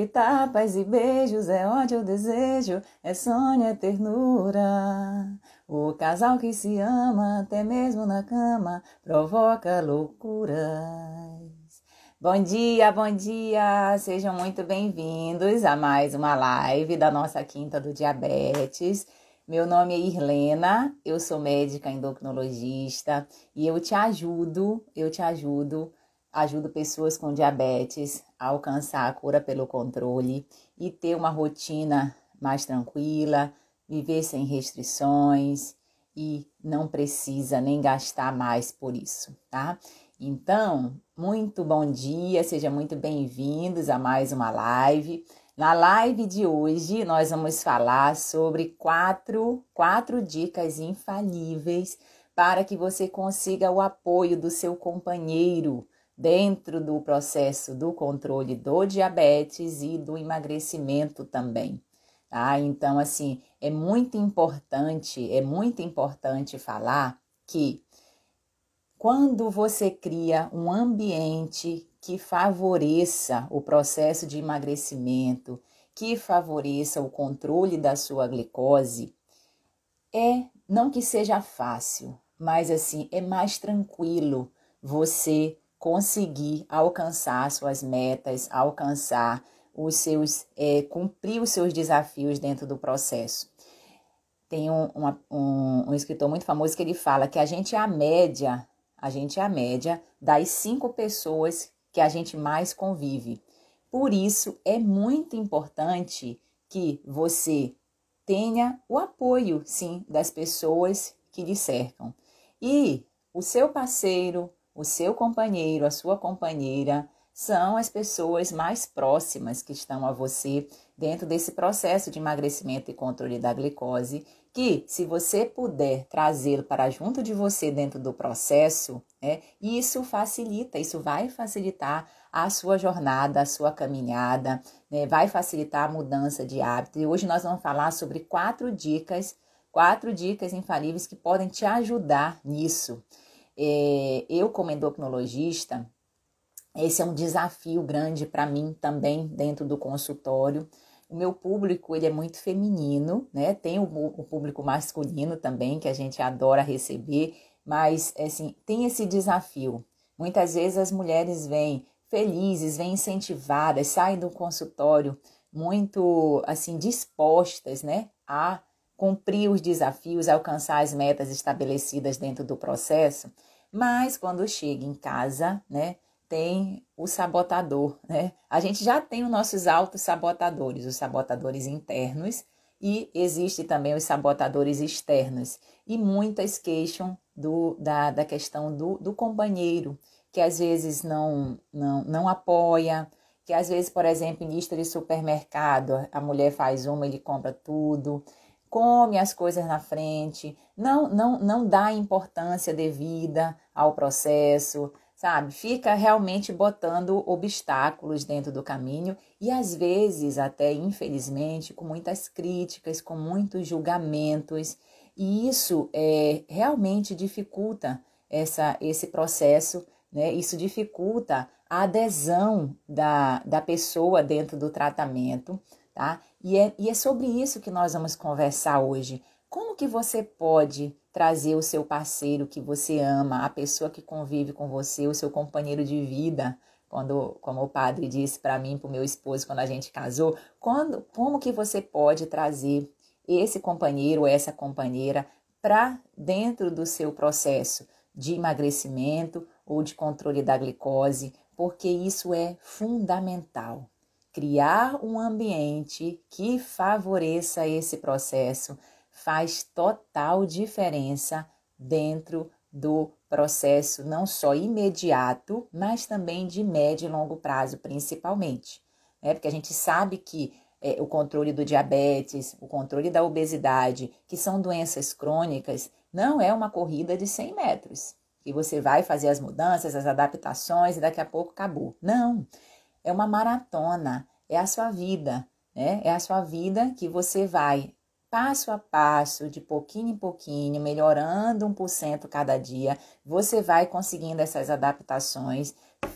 Entre tapas e beijos é ódio, desejo, é sonho, é ternura. O casal que se ama, até mesmo na cama, provoca loucuras. Bom dia, bom dia! Sejam muito bem-vindos a mais uma live da nossa Quinta do Diabetes. Meu nome é Irlena, eu sou médica endocrinologista e eu te ajudo, eu te ajudo ajudo pessoas com diabetes a alcançar a cura pelo controle e ter uma rotina mais tranquila, viver sem restrições e não precisa nem gastar mais por isso, tá? Então, muito bom dia, sejam muito bem-vindos a mais uma live. Na live de hoje, nós vamos falar sobre quatro, quatro dicas infalíveis para que você consiga o apoio do seu companheiro dentro do processo do controle do diabetes e do emagrecimento também. Tá? Então, assim, é muito importante, é muito importante falar que quando você cria um ambiente que favoreça o processo de emagrecimento, que favoreça o controle da sua glicose, é não que seja fácil, mas assim, é mais tranquilo você conseguir alcançar suas metas, alcançar os seus, é, cumprir os seus desafios dentro do processo. Tem um, uma, um, um escritor muito famoso que ele fala que a gente é a média, a gente é a média das cinco pessoas que a gente mais convive. Por isso é muito importante que você tenha o apoio, sim, das pessoas que lhe cercam. E o seu parceiro, o seu companheiro, a sua companheira, são as pessoas mais próximas que estão a você dentro desse processo de emagrecimento e controle da glicose, que se você puder trazê-lo para junto de você dentro do processo, né, isso facilita, isso vai facilitar a sua jornada, a sua caminhada, né, vai facilitar a mudança de hábito. E hoje nós vamos falar sobre quatro dicas, quatro dicas infalíveis que podem te ajudar nisso. É, eu, como endocrinologista, esse é um desafio grande para mim também dentro do consultório. O meu público ele é muito feminino, né? Tem o, o público masculino também que a gente adora receber, mas assim tem esse desafio. Muitas vezes as mulheres vêm felizes, vêm incentivadas, saem do consultório muito assim dispostas, né, a cumprir os desafios, alcançar as metas estabelecidas dentro do processo. Mas quando chega em casa, né, tem o sabotador, né? A gente já tem os nossos autos sabotadores, os sabotadores internos e existe também os sabotadores externos. E muitas queixam do, da, da questão do, do companheiro, que às vezes não, não, não apoia, que às vezes, por exemplo, em lista de supermercado, a mulher faz uma, ele compra tudo, come as coisas na frente, não, não, não dá importância devida ao processo, sabe? Fica realmente botando obstáculos dentro do caminho e às vezes, até infelizmente, com muitas críticas, com muitos julgamentos, e isso é, realmente dificulta essa, esse processo, né? Isso dificulta a adesão da, da pessoa dentro do tratamento tá? E é, e é sobre isso que nós vamos conversar hoje. Como que você pode trazer o seu parceiro que você ama, a pessoa que convive com você, o seu companheiro de vida, quando, como o padre disse para mim, para o meu esposo, quando a gente casou, quando, como que você pode trazer esse companheiro ou essa companheira para dentro do seu processo de emagrecimento ou de controle da glicose, porque isso é fundamental criar um ambiente que favoreça esse processo faz total diferença dentro do processo, não só imediato, mas também de médio e longo prazo, principalmente. Né? Porque a gente sabe que é, o controle do diabetes, o controle da obesidade, que são doenças crônicas, não é uma corrida de 100 metros, que você vai fazer as mudanças, as adaptações e daqui a pouco acabou. Não, é uma maratona, é a sua vida, né? É a sua vida que você vai passo a passo, de pouquinho em pouquinho, melhorando 1% cada dia, você vai conseguindo essas adaptações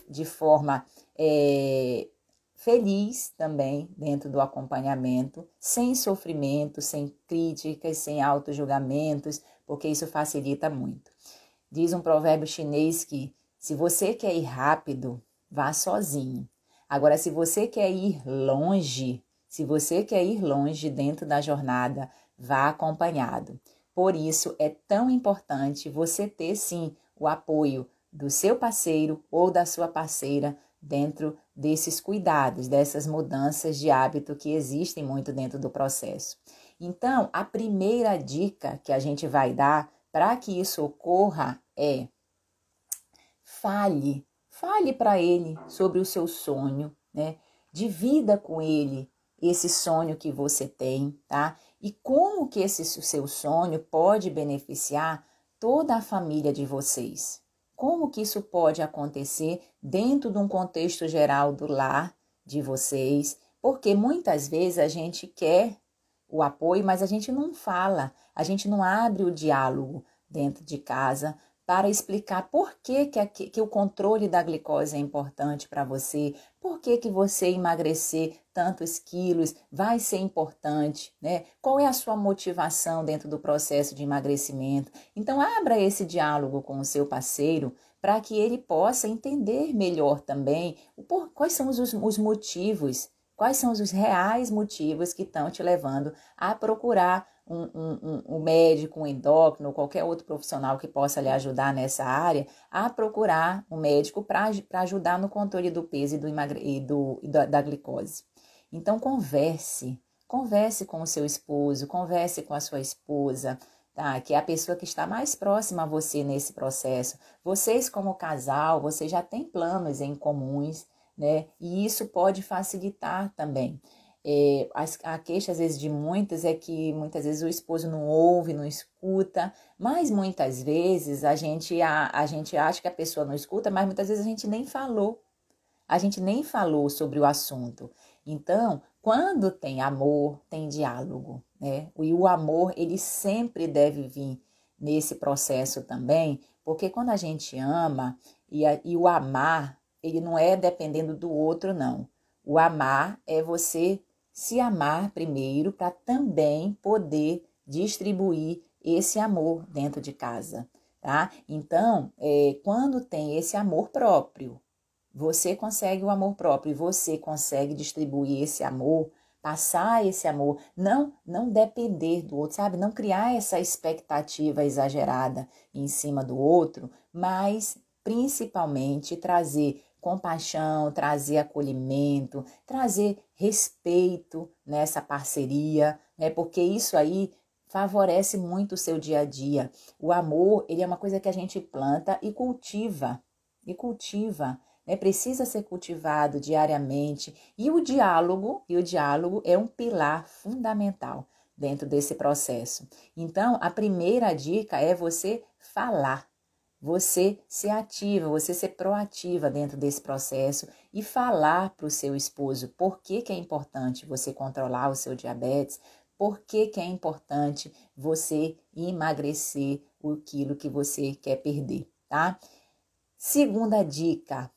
de forma é, feliz também dentro do acompanhamento, sem sofrimento, sem críticas, sem auto-julgamentos, porque isso facilita muito. Diz um provérbio chinês que se você quer ir rápido, vá sozinho. Agora, se você quer ir longe, se você quer ir longe dentro da jornada, vá acompanhado. Por isso é tão importante você ter sim o apoio do seu parceiro ou da sua parceira dentro desses cuidados, dessas mudanças de hábito que existem muito dentro do processo. Então, a primeira dica que a gente vai dar para que isso ocorra é fale, fale para ele sobre o seu sonho, né? Divida com ele esse sonho que você tem, tá? E como que esse seu sonho pode beneficiar toda a família de vocês? Como que isso pode acontecer dentro de um contexto geral do lar de vocês? Porque muitas vezes a gente quer o apoio, mas a gente não fala, a gente não abre o diálogo dentro de casa para explicar por que, que, que, o controle da glicose é importante para você, por que, que você emagrecer tantos quilos vai ser importante, né? Qual é a sua motivação dentro do processo de emagrecimento? Então, abra esse diálogo com o seu parceiro para que ele possa entender melhor também o por, quais são os, os motivos, quais são os reais motivos que estão te levando a procurar um, um, um, médico, um endócrino, qualquer outro profissional que possa lhe ajudar nessa área, a procurar um médico para ajudar no controle do peso e, do e, do, e da, da glicose. Então, converse, converse com o seu esposo, converse com a sua esposa, tá? Que é a pessoa que está mais próxima a você nesse processo. Vocês, como casal, vocês já têm planos em comuns, né? E isso pode facilitar também. É, a, queixa, às vezes, de muitas é que muitas vezes o esposo não ouve, não escuta, mas muitas vezes a gente, a, a gente acha que a pessoa não escuta, mas muitas vezes a gente nem falou. A gente nem falou sobre o assunto. Então, quando tem amor, tem diálogo, né? E o amor, ele sempre deve vir nesse processo também, porque quando a gente ama, e, a, e o amar, ele não é dependendo do outro, não. O amar é você se amar primeiro para também poder distribuir esse amor dentro de casa, tá? Então, é, quando tem esse amor próprio, você consegue o amor próprio e você consegue distribuir esse amor, passar esse amor, não não depender do outro, sabe? Não criar essa expectativa exagerada em cima do outro, mas principalmente trazer compaixão, trazer acolhimento, trazer respeito nessa parceria, né? Porque isso aí favorece muito o seu dia a dia. O amor, ele é uma coisa que a gente planta e cultiva, e cultiva, né? Precisa ser cultivado diariamente. E o diálogo, e o diálogo é um pilar fundamental dentro desse processo. Então, a primeira dica é você falar você ser ativa, você ser proativa dentro desse processo e falar para o seu esposo por que, que é importante você controlar o seu diabetes, por que, que é importante você emagrecer o quilo que você quer perder, tá? Segunda dica,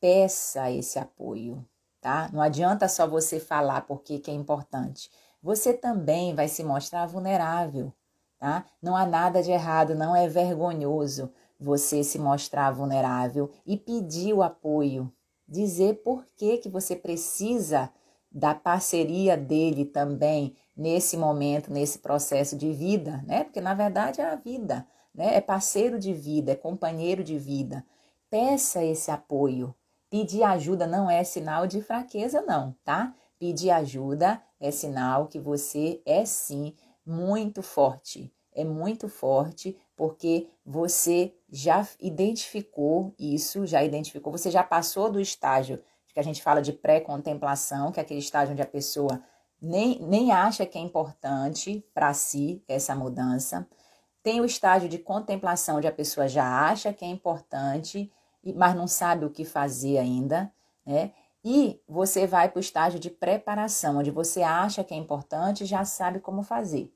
peça esse apoio, tá? Não adianta só você falar por que, que é importante. Você também vai se mostrar vulnerável, tá? Não há nada de errado, não é vergonhoso você se mostrar vulnerável e pedir o apoio, dizer por que, que você precisa da parceria dele também nesse momento, nesse processo de vida, né? Porque na verdade é a vida, né? É parceiro de vida, é companheiro de vida. Peça esse apoio. Pedir ajuda não é sinal de fraqueza, não, tá? Pedir ajuda é sinal que você é sim muito forte. É muito forte porque você já identificou isso, já identificou, você já passou do estágio que a gente fala de pré-contemplação, que é aquele estágio onde a pessoa nem, nem acha que é importante para si essa mudança. Tem o estágio de contemplação, onde a pessoa já acha que é importante, mas não sabe o que fazer ainda, né? E você vai para o estágio de preparação, onde você acha que é importante e já sabe como fazer.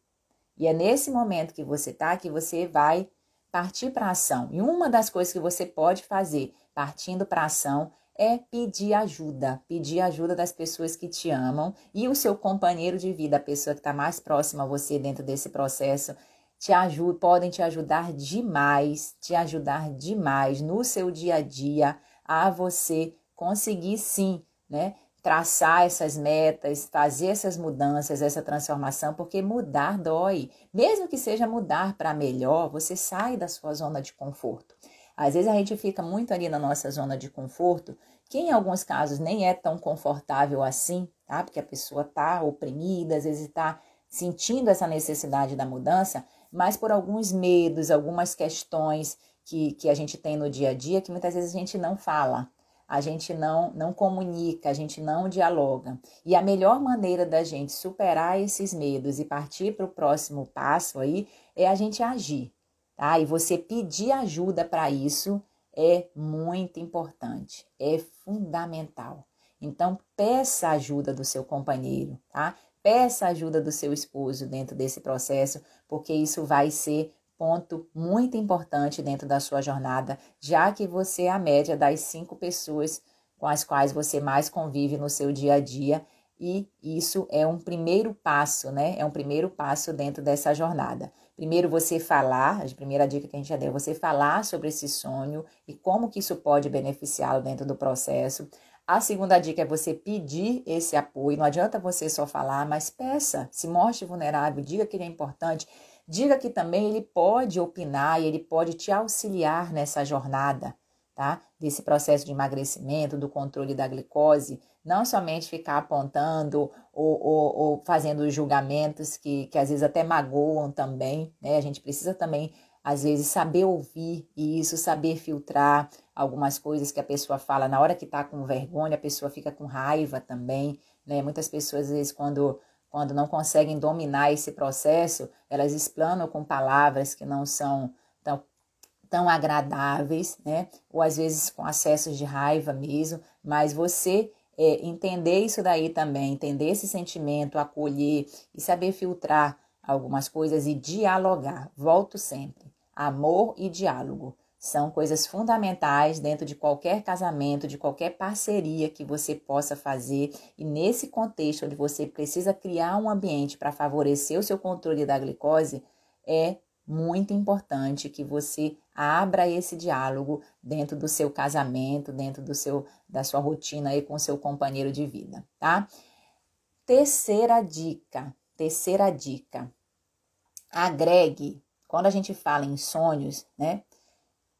E é nesse momento que você está que você vai partir para ação. E uma das coisas que você pode fazer partindo para ação é pedir ajuda, pedir ajuda das pessoas que te amam e o seu companheiro de vida, a pessoa que está mais próxima a você dentro desse processo, te ajuda, podem te ajudar demais, te ajudar demais no seu dia a dia a você conseguir sim, né? Traçar essas metas, fazer essas mudanças, essa transformação, porque mudar dói. Mesmo que seja mudar para melhor, você sai da sua zona de conforto. Às vezes a gente fica muito ali na nossa zona de conforto, que em alguns casos nem é tão confortável assim, tá? Porque a pessoa tá oprimida, às vezes está sentindo essa necessidade da mudança, mas por alguns medos, algumas questões que, que a gente tem no dia a dia que muitas vezes a gente não fala, a gente não, não comunica, a gente não dialoga. E a melhor maneira da gente superar esses medos e partir para o próximo passo aí é a gente agir tá? E você pedir ajuda para isso é muito importante, é fundamental. Então, peça ajuda do seu companheiro, tá? Peça ajuda do seu esposo dentro desse processo, porque isso vai ser ponto muito importante dentro da sua jornada, já que você é a média das cinco pessoas com as quais você mais convive no seu dia a dia. E isso é um primeiro passo, né? É um primeiro passo dentro dessa jornada. Primeiro você falar, a primeira dica que a gente já deu, você falar sobre esse sonho e como que isso pode beneficiá-lo dentro do processo. A segunda dica é você pedir esse apoio. Não adianta você só falar, mas peça, se mostre vulnerável, diga que ele é importante, diga que também ele pode opinar e ele pode te auxiliar nessa jornada, tá? Desse processo de emagrecimento, do controle da glicose, não somente ficar apontando ou, ou, ou, fazendo julgamentos que, que às vezes até magoam também, né? A gente precisa também, às vezes, saber ouvir isso, saber filtrar algumas coisas que a pessoa fala. Na hora que tá com vergonha, a pessoa fica com raiva também, né? Muitas pessoas, às vezes, quando, quando não conseguem dominar esse processo, elas explanam com palavras que não são tão, tão agradáveis, né? Ou às vezes com acessos de raiva mesmo, mas você é, entender isso daí também, entender esse sentimento, acolher e saber filtrar algumas coisas e dialogar. Volto sempre. Amor e diálogo são coisas fundamentais dentro de qualquer casamento, de qualquer parceria que você possa fazer. E nesse contexto onde você precisa criar um ambiente para favorecer o seu controle da glicose, é muito importante que você abra esse diálogo dentro do seu casamento, dentro do seu da sua rotina aí com seu companheiro de vida, tá? Terceira dica, terceira dica. Agregue. Quando a gente fala em sonhos, né?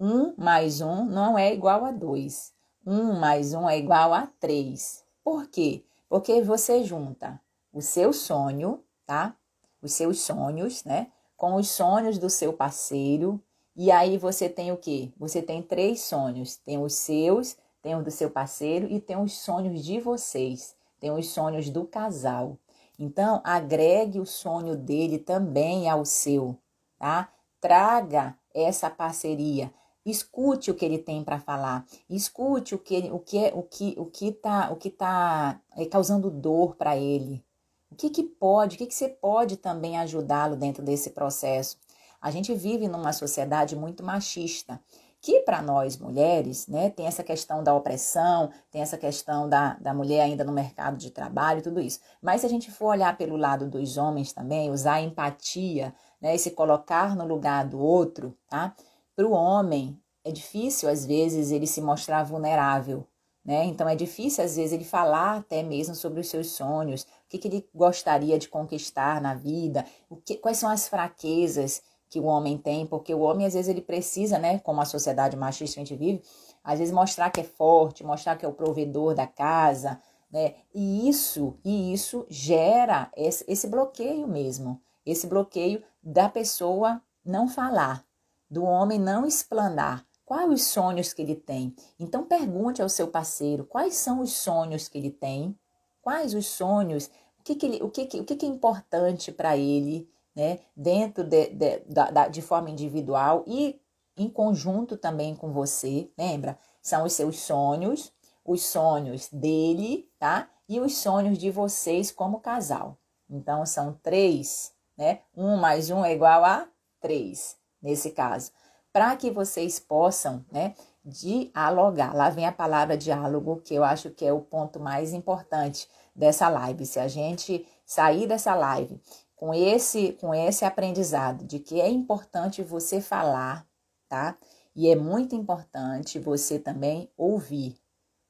Um mais um não é igual a dois. Um mais um é igual a três. Por quê? Porque você junta o seu sonho, tá? Os seus sonhos, né? com os sonhos do seu parceiro. E aí você tem o quê? Você tem três sonhos: tem os seus, tem o do seu parceiro e tem os sonhos de vocês, tem os sonhos do casal. Então, agregue o sonho dele também ao seu, tá? Traga essa parceria. Escute o que ele tem para falar. Escute o que o que é, o que o que tá, o que tá é, causando dor para ele, o que, que pode, o que, que você pode também ajudá-lo dentro desse processo? A gente vive numa sociedade muito machista, que para nós mulheres, né, tem essa questão da opressão, tem essa questão da, da mulher ainda no mercado de trabalho, tudo isso. Mas se a gente for olhar pelo lado dos homens também, usar empatia, né, e se colocar no lugar do outro, tá? Para o homem, é difícil às vezes ele se mostrar vulnerável, né? Então é difícil às vezes ele falar até mesmo sobre os seus sonhos, o que, que ele gostaria de conquistar na vida, o que, quais são as fraquezas que o homem tem, porque o homem às vezes ele precisa, né, como a sociedade machista que a gente vive, às vezes mostrar que é forte, mostrar que é o provedor da casa, né? E isso, e isso gera esse, esse bloqueio mesmo, esse bloqueio da pessoa não falar, do homem não explanar, Quais os sonhos que ele tem? Então pergunte ao seu parceiro quais são os sonhos que ele tem, quais os sonhos, o que, que, ele, o que, que, o que, que é importante para ele, né? Dentro de, de, de, de forma individual e em conjunto também com você, lembra? São os seus sonhos, os sonhos dele, tá? E os sonhos de vocês como casal. Então, são três, né? Um mais um é igual a três, nesse caso. Para que vocês possam, né? Dialogar. Lá vem a palavra diálogo, que eu acho que é o ponto mais importante dessa live. Se a gente sair dessa live com esse, com esse aprendizado de que é importante você falar, tá? E é muito importante você também ouvir,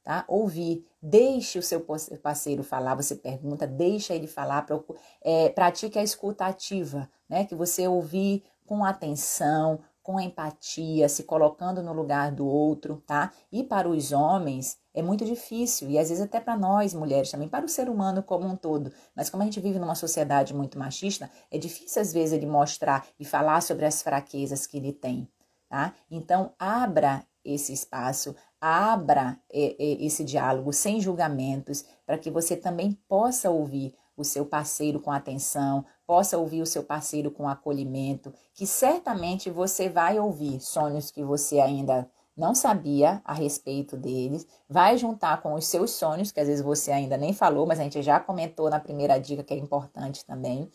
tá? Ouvir. Deixe o seu parceiro falar, você pergunta, deixa ele falar, é, pratique a escuta ativa, né? Que você ouvir com atenção, com empatia, se colocando no lugar do outro, tá? E para os homens é muito difícil, e às vezes até para nós mulheres também, para o ser humano como um todo. Mas como a gente vive numa sociedade muito machista, é difícil às vezes ele mostrar e falar sobre as fraquezas que ele tem, tá? Então, abra esse espaço, abra esse diálogo sem julgamentos, para que você também possa ouvir o seu parceiro com atenção, possa ouvir o seu parceiro com acolhimento, que certamente você vai ouvir sonhos que você ainda não sabia a respeito deles, vai juntar com os seus sonhos, que às vezes você ainda nem falou, mas a gente já comentou na primeira dica que é importante também,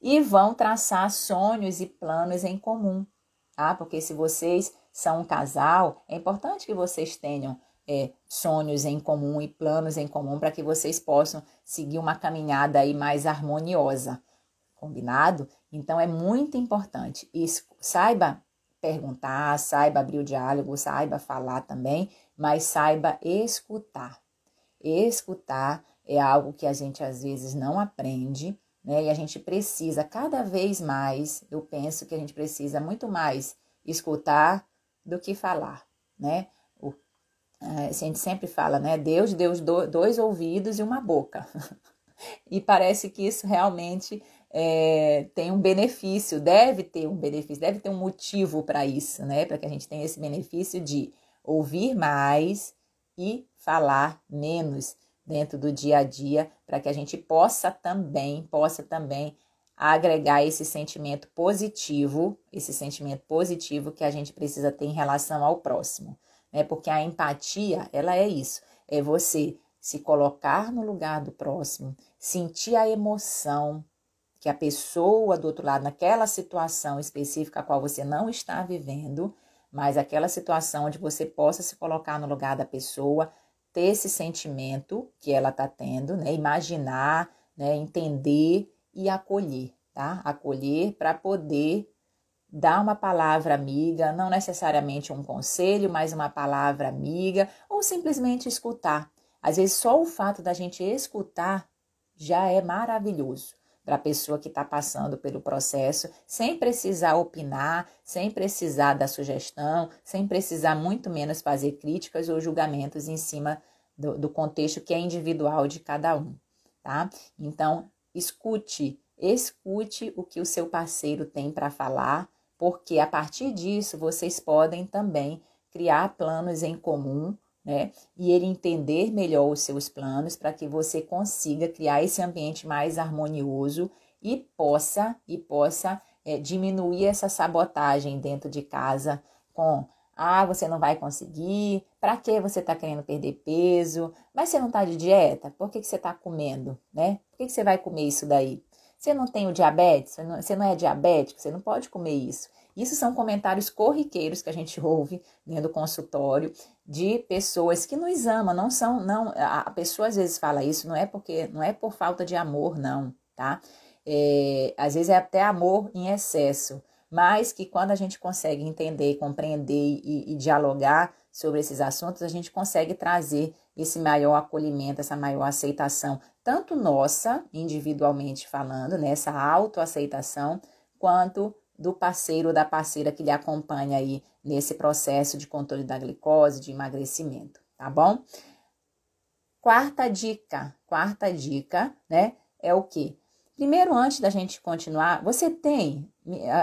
e vão traçar sonhos e planos em comum, tá? Porque se vocês são um casal, é importante que vocês tenham é, sonhos em comum e planos em comum para que vocês possam seguir uma caminhada aí mais harmoniosa, combinado? Então é muito importante. Isso, saiba perguntar, saiba abrir o diálogo, saiba falar também, mas saiba escutar. Escutar é algo que a gente às vezes não aprende, né? E a gente precisa cada vez mais, eu penso que a gente precisa muito mais escutar do que falar, né? O, é, a gente sempre fala, né? Deus deu do, dois ouvidos e uma boca. e parece que isso realmente é, tem um benefício, deve ter um benefício, deve ter um motivo para isso, né? Para que a gente tenha esse benefício de ouvir mais e falar menos dentro do dia a dia, para que a gente possa também, possa também agregar esse sentimento positivo, esse sentimento positivo que a gente precisa ter em relação ao próximo, né? Porque a empatia, ela é isso, é você se colocar no lugar do próximo, sentir a emoção que a pessoa do outro lado, naquela situação específica a qual você não está vivendo, mas aquela situação onde você possa se colocar no lugar da pessoa, ter esse sentimento que ela está tendo, né? Imaginar, né? Entender e acolher, tá? Acolher para poder dar uma palavra amiga, não necessariamente um conselho, mas uma palavra amiga, ou simplesmente escutar. Às vezes, só o fato da gente escutar já é maravilhoso para a pessoa que está passando pelo processo, sem precisar opinar, sem precisar dar sugestão, sem precisar muito menos fazer críticas ou julgamentos em cima do, do contexto que é individual de cada um, tá? Então, escute, escute o que o seu parceiro tem para falar, porque a partir disso vocês podem também criar planos em comum, né? E ele entender melhor os seus planos para que você consiga criar esse ambiente mais harmonioso e possa e possa é, diminuir essa sabotagem dentro de casa com ah, você não vai conseguir. Para que você está querendo perder peso? Mas você não está de dieta? Por que, que você está comendo? Né? Por que, que você vai comer isso daí? Você não tem o diabetes? Você não, é diabético? Você não pode comer isso. Isso são comentários corriqueiros que a gente ouve dentro do consultório de pessoas que nos amam, não são, não, a pessoa às vezes fala isso, não é porque, não é por falta de amor, não, tá? É, às vezes é até amor em excesso, mas que quando a gente consegue entender, compreender e, e dialogar sobre esses assuntos, a gente consegue trazer esse maior acolhimento, essa maior aceitação, tanto nossa, individualmente falando, né, essa autoaceitação, quanto do parceiro ou da parceira que lhe acompanha aí nesse processo de controle da glicose, de emagrecimento, tá bom? Quarta dica, quarta dica, né, é o que? Primeiro, antes da gente continuar, você tem,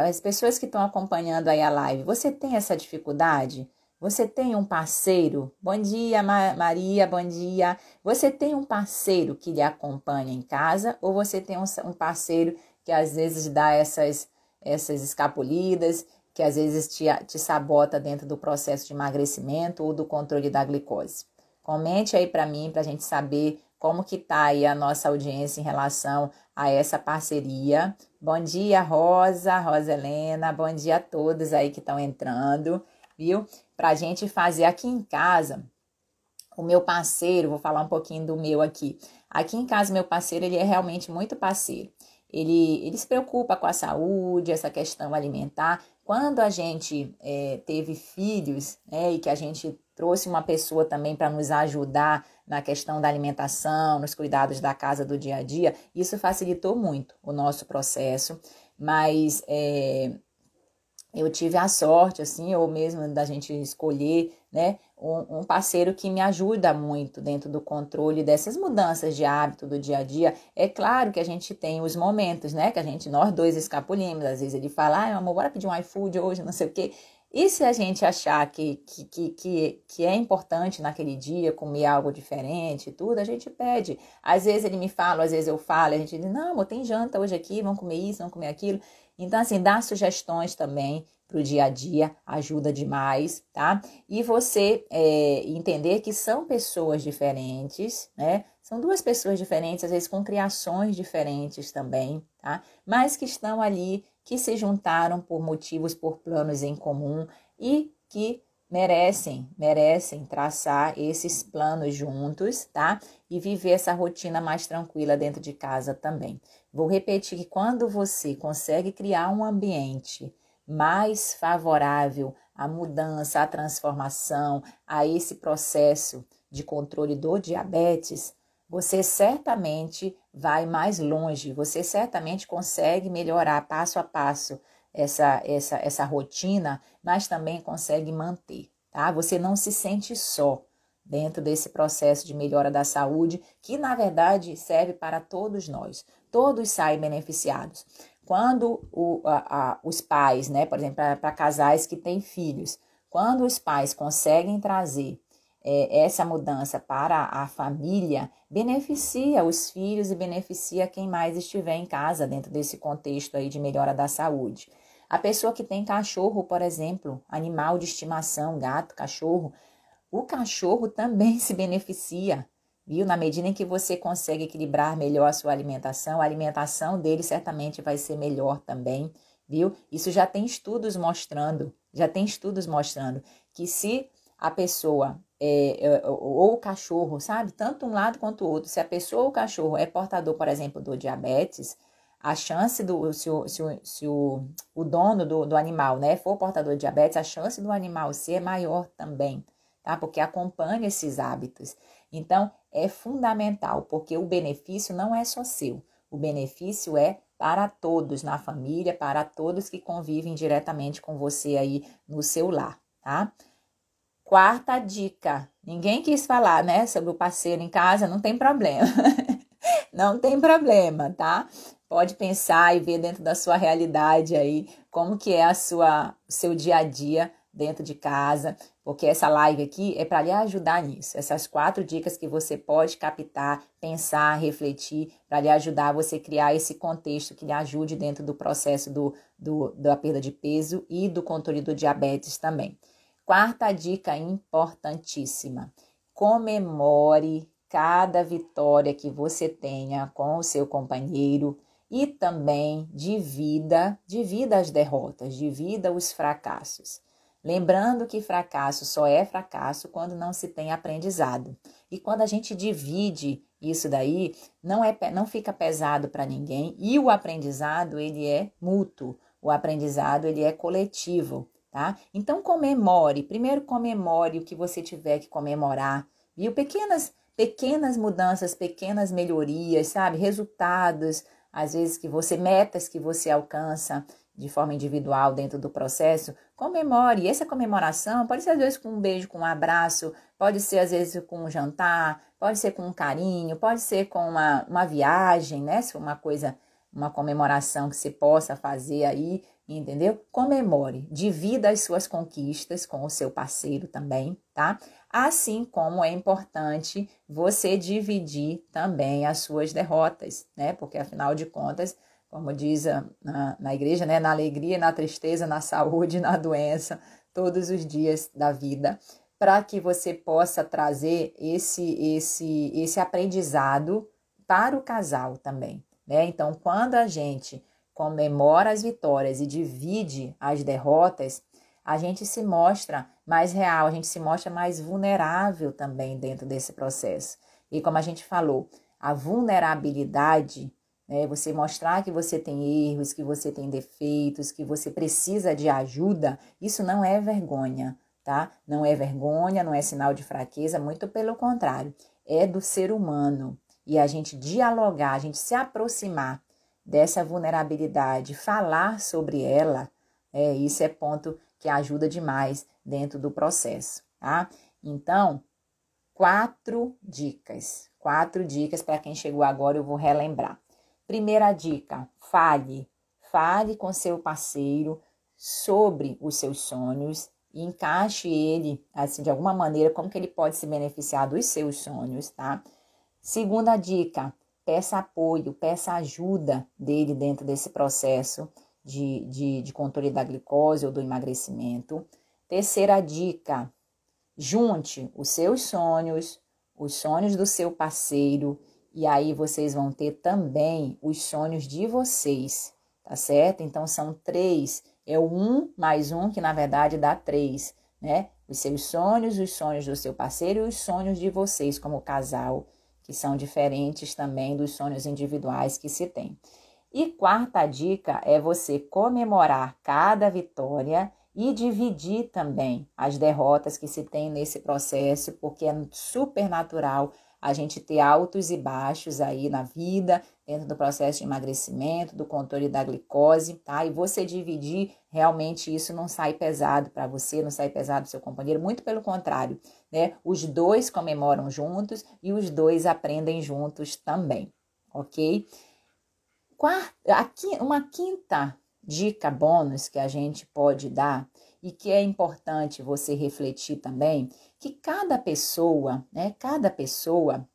as pessoas que estão acompanhando aí a live, você tem essa dificuldade? Você tem um parceiro? Bom dia, Maria, bom dia. Você tem um parceiro que lhe acompanha em casa ou você tem um parceiro que às vezes dá essas, essas escapulidas, que às vezes te, te sabota dentro do processo de emagrecimento ou do controle da glicose? Comente aí para mim, para a gente saber como que tá aí a nossa audiência em relação a essa parceria. Bom dia, Rosa, Rosa Helena, bom dia a todos aí que estão entrando, viu? Para a gente fazer aqui em casa, o meu parceiro, vou falar um pouquinho do meu aqui. Aqui em casa, meu parceiro, ele é realmente muito parceiro. Ele, ele se preocupa com a saúde, essa questão alimentar. Quando a gente é, teve filhos, né, e que a gente trouxe uma pessoa também para nos ajudar na questão da alimentação, nos cuidados da casa do dia a dia, isso facilitou muito o nosso processo. Mas é, eu tive a sorte, assim, ou mesmo da gente escolher, né, um, um, parceiro que me ajuda muito dentro do controle dessas mudanças de hábito do dia a dia. É claro que a gente tem os momentos, né, que a gente, nós dois escapulimos, às vezes ele fala, ah, amor, bora pedir um iFood hoje, não sei o quê. E se a gente achar que, que, que, que, que é importante naquele dia comer algo diferente e tudo, a gente pede. Às vezes ele me fala, às vezes eu falo, a gente diz, não, amor, tem janta hoje aqui, vamos comer isso, vamos comer aquilo. Então, assim, dar sugestões também para o dia a dia ajuda demais, tá? E você é, entender que são pessoas diferentes, né? São duas pessoas diferentes, às vezes com criações diferentes também, tá? Mas que estão ali, que se juntaram por motivos, por planos em comum e que merecem, merecem traçar esses planos juntos, tá? E viver essa rotina mais tranquila dentro de casa também. Vou repetir que quando você consegue criar um ambiente mais favorável à mudança, à transformação, a esse processo de controle do diabetes, você certamente vai mais longe, você certamente consegue melhorar passo a passo essa, essa, essa rotina, mas também consegue manter, tá? Você não se sente só dentro desse processo de melhora da saúde, que na verdade serve para todos nós. Todos saem beneficiados. Quando o, a, a, os pais, né, por exemplo, para casais que têm filhos, quando os pais conseguem trazer é, essa mudança para a família, beneficia os filhos e beneficia quem mais estiver em casa dentro desse contexto aí de melhora da saúde. A pessoa que tem cachorro, por exemplo, animal de estimação, gato, cachorro, o cachorro também se beneficia, viu? Na medida em que você consegue equilibrar melhor a sua alimentação, a alimentação dele certamente vai ser melhor também, viu? Isso já tem estudos mostrando, já tem estudos mostrando que se a pessoa é, é, ou o cachorro, sabe? Tanto um lado quanto o outro, se a pessoa ou o cachorro é portador, por exemplo, do diabetes, a chance do, se o, se o, se o, o dono do, do animal, né, for portador de diabetes, a chance do animal ser maior também, tá? Porque acompanha esses hábitos. Então, é fundamental, porque o benefício não é só seu, o benefício é para todos na família, para todos que convivem diretamente com você aí no seu lar, tá? Quarta dica: ninguém quis falar, né, sobre o parceiro em casa, não tem problema. não tem problema, tá? Pode pensar e ver dentro da sua realidade aí como que é a sua seu dia a dia dentro de casa, porque essa live aqui é para lhe ajudar nisso. Essas quatro dicas que você pode captar, pensar, refletir, para lhe ajudar a você criar esse contexto que lhe ajude dentro do processo do, do, da perda de peso e do controle do diabetes também. Quarta dica importantíssima: comemore cada vitória que você tenha com o seu companheiro e também divida, divida as derrotas, divida os fracassos. Lembrando que fracasso só é fracasso quando não se tem aprendizado. E quando a gente divide isso daí, não é não fica pesado para ninguém e o aprendizado ele é mútuo. O aprendizado ele é coletivo, tá? Então comemore, primeiro comemore o que você tiver que comemorar, viu? Pequenas pequenas mudanças, pequenas melhorias, sabe? Resultados, às vezes que você, metas que você alcança de forma individual dentro do processo, comemore. E essa comemoração pode ser às vezes com um beijo, com um abraço, pode ser às vezes com um jantar, pode ser com um carinho, pode ser com uma, uma viagem, né? Se for uma coisa, uma comemoração que você possa fazer aí entendeu? Comemore, divida as suas conquistas com o seu parceiro também, tá? Assim como é importante você dividir também as suas derrotas, né? Porque afinal de contas, como diz na, na igreja, né? Na alegria, na tristeza, na saúde, na doença, todos os dias da vida, para que você possa trazer esse, esse, esse aprendizado para o casal também, né? Então, quando a gente comemora as vitórias e divide as derrotas, a gente se mostra mais real, a gente se mostra mais vulnerável também dentro desse processo. E como a gente falou, a vulnerabilidade, né, você mostrar que você tem erros, que você tem defeitos, que você precisa de ajuda, isso não é vergonha, tá? Não é vergonha, não é sinal de fraqueza, muito pelo contrário, é do ser humano. E a gente dialogar, a gente se aproximar dessa vulnerabilidade, falar sobre ela, é, isso é ponto que ajuda demais dentro do processo, tá? Então, quatro dicas, quatro dicas para quem chegou agora, eu vou relembrar. Primeira dica: fale, fale com seu parceiro sobre os seus sonhos e encaixe ele, assim, de alguma maneira, como que ele pode se beneficiar dos seus sonhos, tá? Segunda dica, peça apoio, peça ajuda dele dentro desse processo de, de, de controle da glicose ou do emagrecimento. Terceira dica: junte os seus sonhos, os sonhos do seu parceiro, e aí vocês vão ter também os sonhos de vocês, tá certo? Então são três, é o um mais um, que na verdade dá três, né? Os seus sonhos, os sonhos do seu parceiro e os sonhos de vocês como casal que são diferentes também dos sonhos individuais que se tem. E quarta dica é você comemorar cada vitória e dividir também as derrotas que se tem nesse processo, porque é super natural a gente ter altos e baixos aí na vida, dentro do processo de emagrecimento, do controle da glicose, tá? E você dividir, realmente isso não sai pesado para você, não sai pesado para seu companheiro, muito pelo contrário, né? Os dois comemoram juntos e os dois aprendem juntos também, ok? Quarta, aqui, uma quinta dica bônus que a gente pode dar e que é importante você refletir também, que cada pessoa, né, cada pessoa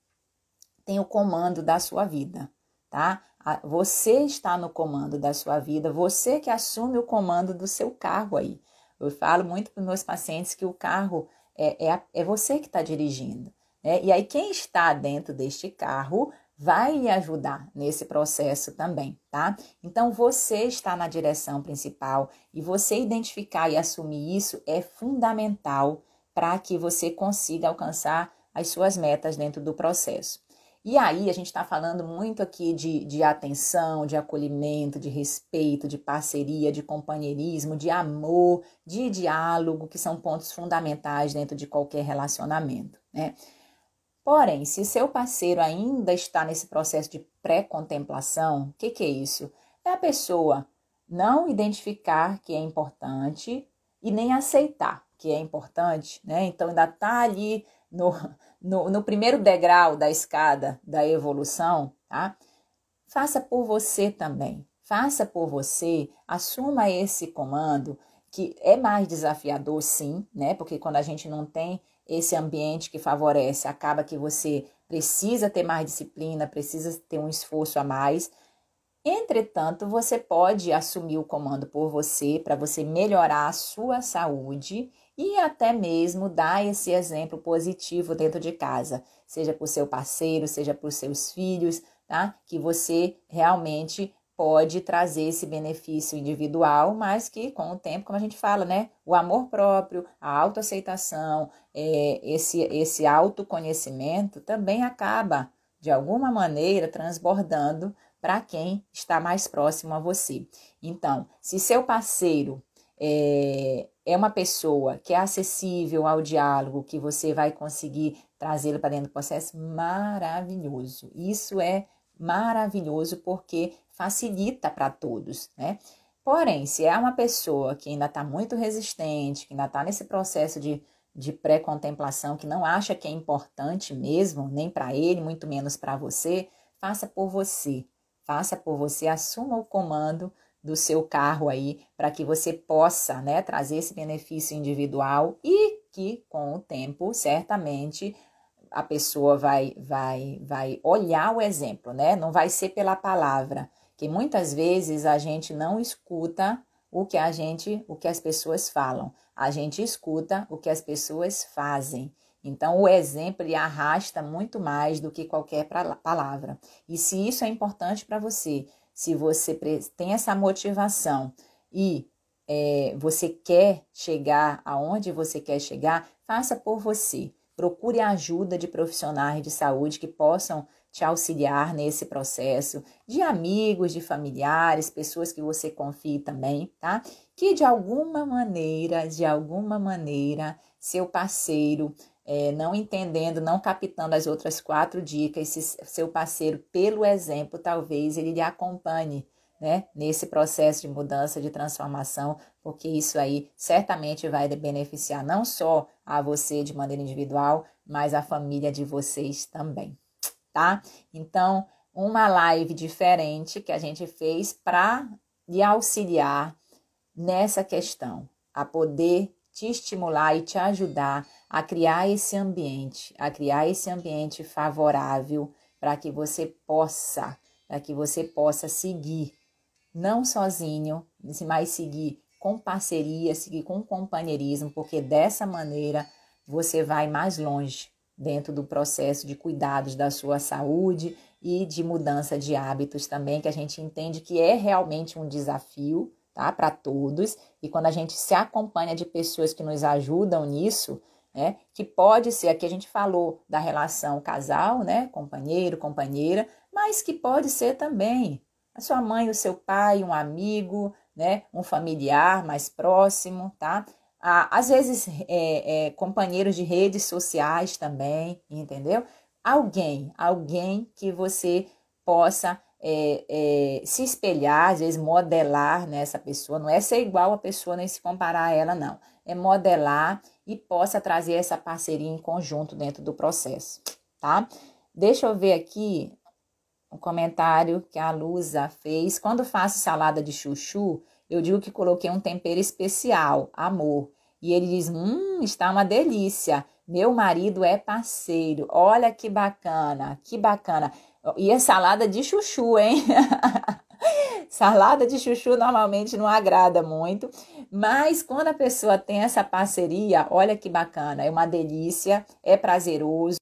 tem o comando da sua vida, tá? Você está no comando da sua vida, você que assume o comando do seu carro aí. Eu falo muito para os meus pacientes que o carro é, é, é você que está dirigindo. Né? E aí, quem está dentro deste carro vai lhe ajudar nesse processo também, tá? Então você está na direção principal e você identificar e assumir isso é fundamental para que você consiga alcançar as suas metas dentro do processo. E aí, a gente está falando muito aqui de, de atenção, de acolhimento, de respeito, de parceria, de companheirismo, de amor, de diálogo, que são pontos fundamentais dentro de qualquer relacionamento, né? Porém, se seu parceiro ainda está nesse processo de pré-contemplação, o que, que é isso? É a pessoa não identificar que é importante e nem aceitar que é importante, né? Então ainda está ali no, no, no, primeiro degrau da escada da evolução, tá? Faça por você também. Faça por você, assuma esse comando, que é mais desafiador, sim, né? Porque quando a gente não tem esse ambiente que favorece, acaba que você precisa ter mais disciplina, precisa ter um esforço a mais. Entretanto, você pode assumir o comando por você para você melhorar a sua saúde e até mesmo dar esse exemplo positivo dentro de casa, seja para o seu parceiro, seja para os seus filhos, tá? Que você realmente pode trazer esse benefício individual, mas que com o tempo, como a gente fala, né, o amor próprio, a autoaceitação, é, esse, esse autoconhecimento também acaba, de alguma maneira, transbordando para quem está mais próximo a você. Então, se seu parceiro é, é uma pessoa que é acessível ao diálogo, que você vai conseguir trazê-lo para dentro do processo, maravilhoso. Isso é maravilhoso porque facilita para todos, né? Porém, se é uma pessoa que ainda está muito resistente, que ainda está nesse processo de, de pré-contemplação, que não acha que é importante mesmo, nem para ele, muito menos para você, faça por você. Faça por você, assuma o comando do seu carro aí para que você possa, né, trazer esse benefício individual e que com o tempo, certamente a pessoa vai vai vai olhar o exemplo, né? Não vai ser pela palavra, que muitas vezes a gente não escuta o que a gente, o que as pessoas falam. A gente escuta o que as pessoas fazem. Então, o exemplo ele arrasta muito mais do que qualquer palavra. E se isso é importante para você, se você tem essa motivação e é, você quer chegar aonde você quer chegar, faça por você. Procure ajuda de profissionais de saúde que possam te auxiliar nesse processo, de amigos, de familiares, pessoas que você confie também, tá? Que de alguma maneira, de alguma maneira, seu parceiro, é, não entendendo, não captando as outras quatro dicas, seu parceiro, pelo exemplo, talvez ele lhe acompanhe né, nesse processo de mudança, de transformação, porque isso aí certamente vai beneficiar não só a você de maneira individual, mas a família de vocês também, tá? Então, uma live diferente que a gente fez para lhe auxiliar nessa questão, a poder te estimular e te ajudar a criar esse ambiente, a criar esse ambiente favorável para que você possa, para que você possa seguir não sozinho, mas seguir com parceria, seguir com companheirismo, porque dessa maneira você vai mais longe dentro do processo de cuidados da sua saúde e de mudança de hábitos também, que a gente entende que é realmente um desafio, tá, para todos. E quando a gente se acompanha de pessoas que nos ajudam nisso, né, que pode ser, aqui a gente falou da relação casal, né, companheiro, companheira, mas que pode ser também a sua mãe, o seu pai, um amigo, né? Um familiar mais próximo, tá? Ah, às vezes, é, é, companheiros de redes sociais também, entendeu? Alguém, alguém que você possa é, é, se espelhar, às vezes modelar nessa pessoa, não é ser igual a pessoa nem se comparar a ela, não. É modelar e possa trazer essa parceria em conjunto dentro do processo, tá? Deixa eu ver aqui um comentário que a Lusa fez. Quando faço salada de chuchu, eu digo que coloquei um tempero especial, amor. E ele diz: Hum, está uma delícia. Meu marido é parceiro. Olha que bacana, que bacana. E é salada de chuchu, hein? salada de chuchu normalmente não agrada muito, mas quando a pessoa tem essa parceria, olha que bacana, é uma delícia, é prazeroso.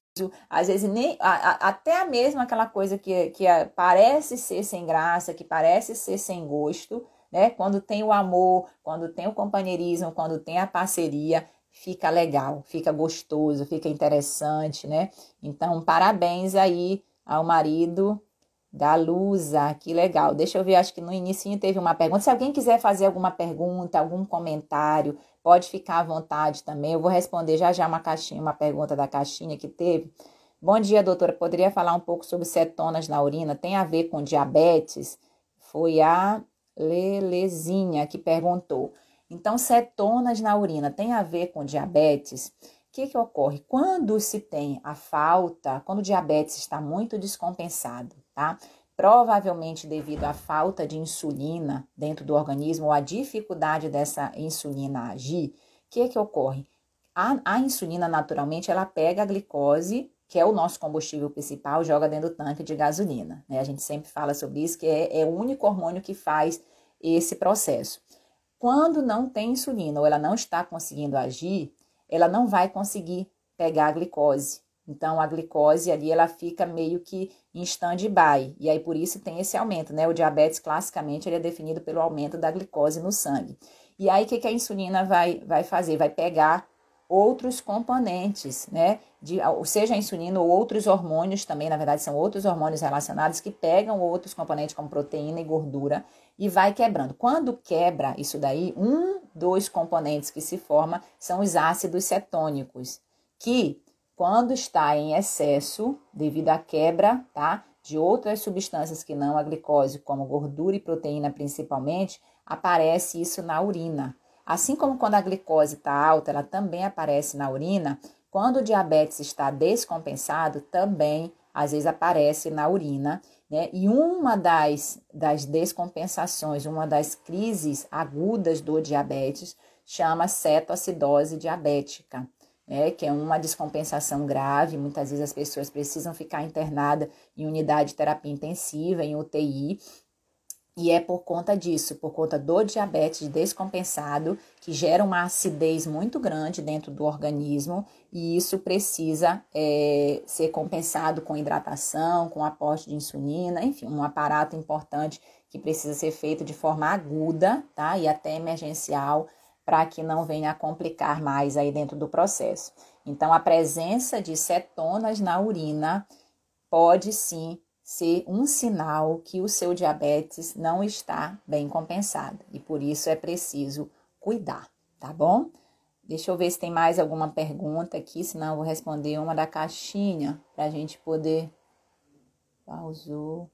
Às vezes nem a, a, até mesmo aquela coisa que, que parece ser sem graça, que parece ser sem gosto, né? Quando tem o amor, quando tem o companheirismo, quando tem a parceria, fica legal, fica gostoso, fica interessante, né? Então, parabéns aí ao marido da Lusa, que legal. Deixa eu ver, acho que no início teve uma pergunta. Se alguém quiser fazer alguma pergunta, algum comentário, pode ficar à vontade também. Eu vou responder já já uma caixinha, uma pergunta da caixinha que teve. Bom dia, doutora. Poderia falar um pouco sobre cetonas na urina? Tem a ver com diabetes? Foi a Lelezinha que perguntou. Então, cetonas na urina tem a ver com diabetes? O que, que ocorre? Quando se tem a falta, quando o diabetes está muito descompensado, tá? Provavelmente devido à falta de insulina dentro do organismo ou à dificuldade dessa insulina agir, o que, que ocorre? A, a insulina, naturalmente, ela pega a glicose que é o nosso combustível principal, joga dentro do tanque de gasolina. Né? A gente sempre fala sobre isso, que é, é o único hormônio que faz esse processo. Quando não tem insulina ou ela não está conseguindo agir, ela não vai conseguir pegar a glicose. Então, a glicose ali, ela fica meio que em stand-by. E aí, por isso, tem esse aumento, né? O diabetes, classicamente, ele é definido pelo aumento da glicose no sangue. E aí, o que, que a insulina vai, vai fazer? Vai pegar outros componentes, né? De, seja a insulina ou outros hormônios também, na verdade, são outros hormônios relacionados que pegam outros componentes como proteína e gordura e vai quebrando. Quando quebra isso daí, um dos componentes que se forma são os ácidos cetônicos, que quando está em excesso, devido à quebra, tá? De outras substâncias que não a glicose, como gordura e proteína principalmente, aparece isso na urina. Assim como quando a glicose está alta, ela também aparece na urina, quando o diabetes está descompensado, também às vezes aparece na urina, né? E uma das, das descompensações, uma das crises agudas do diabetes, chama cetoacidose diabética, né? Que é uma descompensação grave. Muitas vezes as pessoas precisam ficar internadas em unidade de terapia intensiva, em UTI, e é por conta disso, por conta do diabetes descompensado, que gera uma acidez muito grande dentro do organismo, e isso precisa é, ser compensado com hidratação, com aporte de insulina, enfim, um aparato importante que precisa ser feito de forma aguda, tá? E até emergencial, para que não venha a complicar mais aí dentro do processo. Então, a presença de cetonas na urina pode sim ser um sinal que o seu diabetes não está bem compensado e por isso é preciso cuidar, tá bom? Deixa eu ver se tem mais alguma pergunta aqui, senão eu vou responder uma da caixinha para a gente poder. Pausou.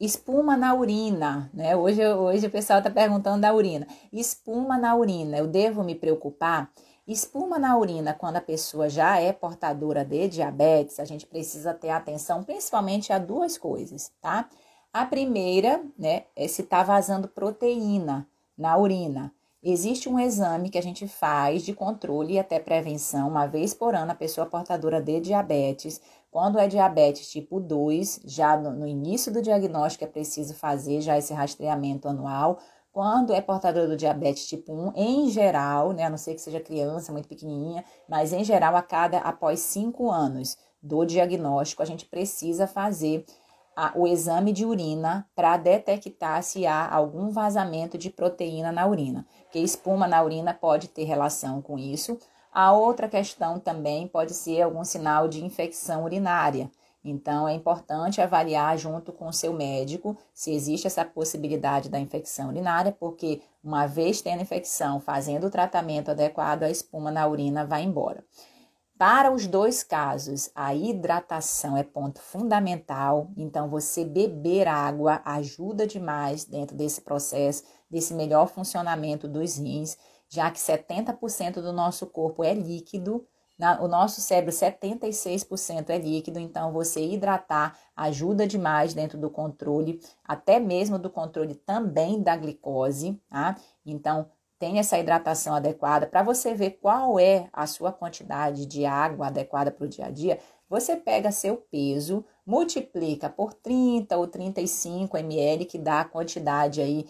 Espuma na urina, né? Hoje, hoje o pessoal está perguntando da urina. Espuma na urina, eu devo me preocupar? Espuma na urina, quando a pessoa já é portadora de diabetes, a gente precisa ter atenção principalmente a duas coisas, tá? A primeira, né, é se tá vazando proteína na urina. Existe um exame que a gente faz de controle e até prevenção, uma vez por ano, a pessoa portadora de diabetes. Quando é diabetes tipo 2, já no, no início do diagnóstico é preciso fazer já esse rastreamento anual quando é portador do diabetes tipo 1, em geral, né, a não ser que seja criança, muito pequenininha, mas em geral, a cada após 5 anos do diagnóstico, a gente precisa fazer a, o exame de urina para detectar se há algum vazamento de proteína na urina, porque espuma na urina pode ter relação com isso. A outra questão também pode ser algum sinal de infecção urinária. Então, é importante avaliar junto com o seu médico se existe essa possibilidade da infecção urinária, porque uma vez tendo infecção, fazendo o tratamento adequado, a espuma na urina vai embora. Para os dois casos, a hidratação é ponto fundamental, então você beber água ajuda demais dentro desse processo, desse melhor funcionamento dos rins, já que 70% do nosso corpo é líquido na, o nosso cérebro, 76% é líquido, então você hidratar ajuda demais dentro do controle, até mesmo do controle também da glicose, tá? Então, tenha essa hidratação adequada para você ver qual é a sua quantidade de água adequada para o dia a dia. Você pega seu peso, multiplica por 30 ou 35 ml, que dá a quantidade aí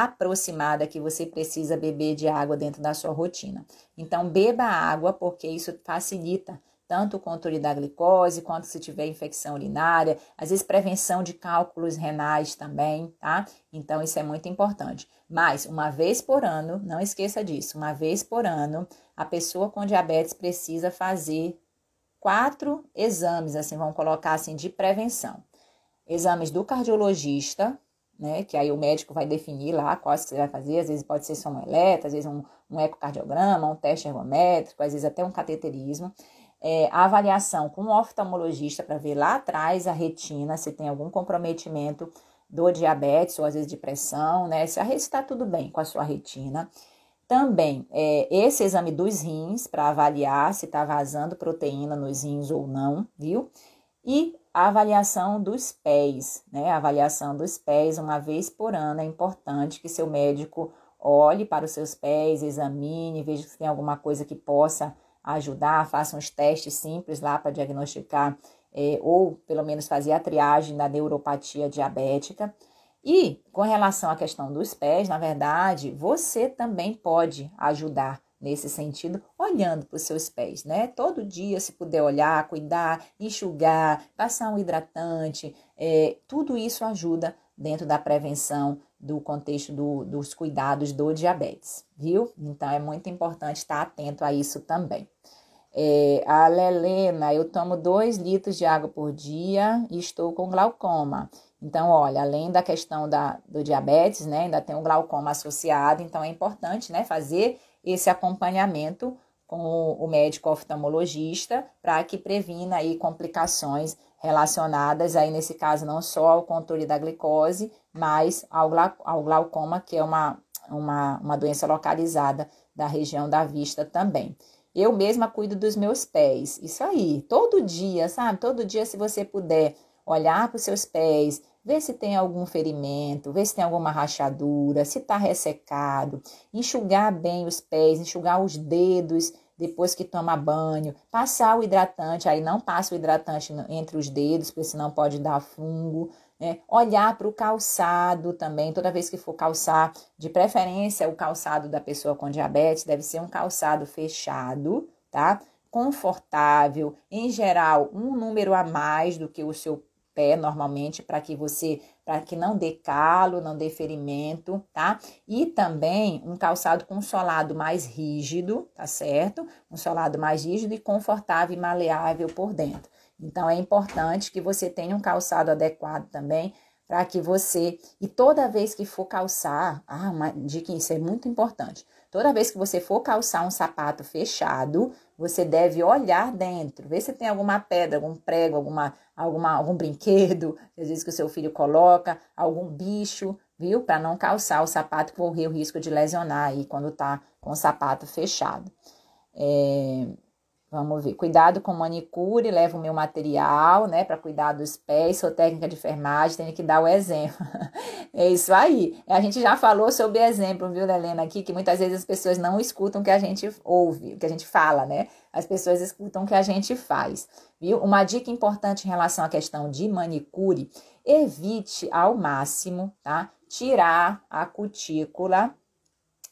aproximada que você precisa beber de água dentro da sua rotina. Então, beba água, porque isso facilita tanto o controle da glicose, quanto se tiver infecção urinária, às vezes prevenção de cálculos renais também, tá? Então, isso é muito importante. Mas, uma vez por ano, não esqueça disso, uma vez por ano, a pessoa com diabetes precisa fazer quatro exames, assim, vamos colocar assim, de prevenção. Exames do cardiologista, né? Que aí o médico vai definir lá quais que você vai fazer, às vezes pode ser só um eletro, às vezes um, um ecocardiograma, um teste ergométrico, às vezes até um cateterismo. É, a avaliação com um oftalmologista para ver lá atrás a retina, se tem algum comprometimento do diabetes ou às vezes de pressão, né? Se está tudo bem com a sua retina. Também é, esse exame dos rins para avaliar se está vazando proteína nos rins ou não, viu? E a avaliação dos pés, né? A avaliação dos pés uma vez por ano é importante que seu médico olhe para os seus pés, examine, veja se tem alguma coisa que possa ajudar, faça uns testes simples lá para diagnosticar é, ou pelo menos fazer a triagem da neuropatia diabética. E com relação à questão dos pés, na verdade, você também pode ajudar nesse sentido, olhando para os seus pés, né? Todo dia, se puder olhar, cuidar, enxugar, passar um hidratante, é, tudo isso ajuda dentro da prevenção do contexto do, dos cuidados do diabetes, viu? Então é muito importante estar atento a isso também. É, a Lelena, eu tomo 2 litros de água por dia e estou com glaucoma. Então, olha, além da questão da, do diabetes, né, ainda tem o glaucoma associado, então é importante, né, fazer esse acompanhamento com o médico oftalmologista para que previna aí complicações relacionadas aí nesse caso não só ao controle da glicose, mas ao, ao glaucoma, que é uma, uma, uma doença localizada da região da vista também. Eu mesma cuido dos meus pés. Isso aí, todo dia, sabe? Todo dia, se você puder olhar para os seus pés, ver se tem algum ferimento, ver se tem alguma rachadura, se está ressecado, enxugar bem os pés, enxugar os dedos depois que toma banho, passar o hidratante, aí não passa o hidratante entre os dedos, porque senão pode dar fungo. Né? Olhar para o calçado também, toda vez que for calçar, de preferência o calçado da pessoa com diabetes deve ser um calçado fechado, tá? Confortável, em geral, um número a mais do que o seu pé normalmente para que você para que não dê calo, não dê ferimento, tá? E também um calçado com solado mais rígido, tá certo? Um solado mais rígido e confortável e maleável por dentro. Então é importante que você tenha um calçado adequado também para que você e toda vez que for calçar, ah, uma dica isso é muito importante. Toda vez que você for calçar um sapato fechado, você deve olhar dentro, ver se tem alguma pedra, algum prego, alguma, alguma, algum brinquedo, às vezes que o seu filho coloca, algum bicho, viu? Para não calçar o sapato correr o risco de lesionar aí quando tá com o sapato fechado. É, Vamos ver. Cuidado com manicure, levo o meu material, né, para cuidar dos pés. Sou técnica de enfermagem, tenho que dar o exemplo. é isso aí. A gente já falou sobre exemplo, viu, Helena, aqui, que muitas vezes as pessoas não escutam o que a gente ouve, o que a gente fala, né? As pessoas escutam o que a gente faz, viu? Uma dica importante em relação à questão de manicure, evite ao máximo, tá? Tirar a cutícula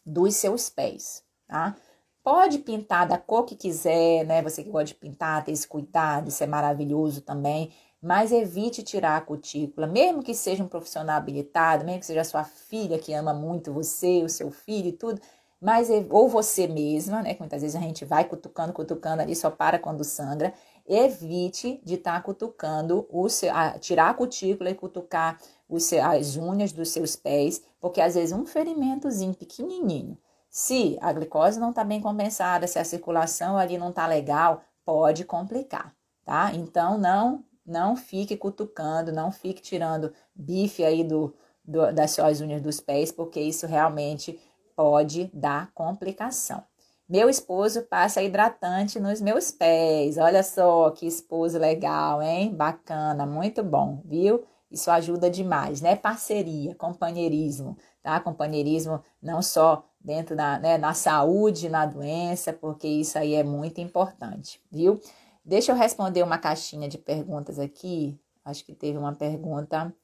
dos seus pés, tá? Pode pintar da cor que quiser, né? Você que gosta de pintar, ter esse cuidado, isso é maravilhoso também. Mas evite tirar a cutícula, mesmo que seja um profissional habilitado, mesmo que seja sua filha que ama muito você, o seu filho e tudo, mas ou você mesma, né? Que muitas vezes a gente vai cutucando, cutucando ali, só para quando sangra. Evite de estar tá cutucando, o seu, a, tirar a cutícula e cutucar os, as unhas dos seus pés, porque às vezes um ferimentozinho pequenininho se a glicose não está bem compensada, se a circulação ali não está legal, pode complicar, tá? Então não não fique cutucando, não fique tirando bife aí do, do, das suas unhas dos pés, porque isso realmente pode dar complicação. Meu esposo passa hidratante nos meus pés. Olha só que esposo legal, hein? Bacana, muito bom, viu? Isso ajuda demais, né? Parceria, companheirismo, tá? Companheirismo não só dentro da né, na saúde, na doença, porque isso aí é muito importante, viu? Deixa eu responder uma caixinha de perguntas aqui. Acho que teve uma pergunta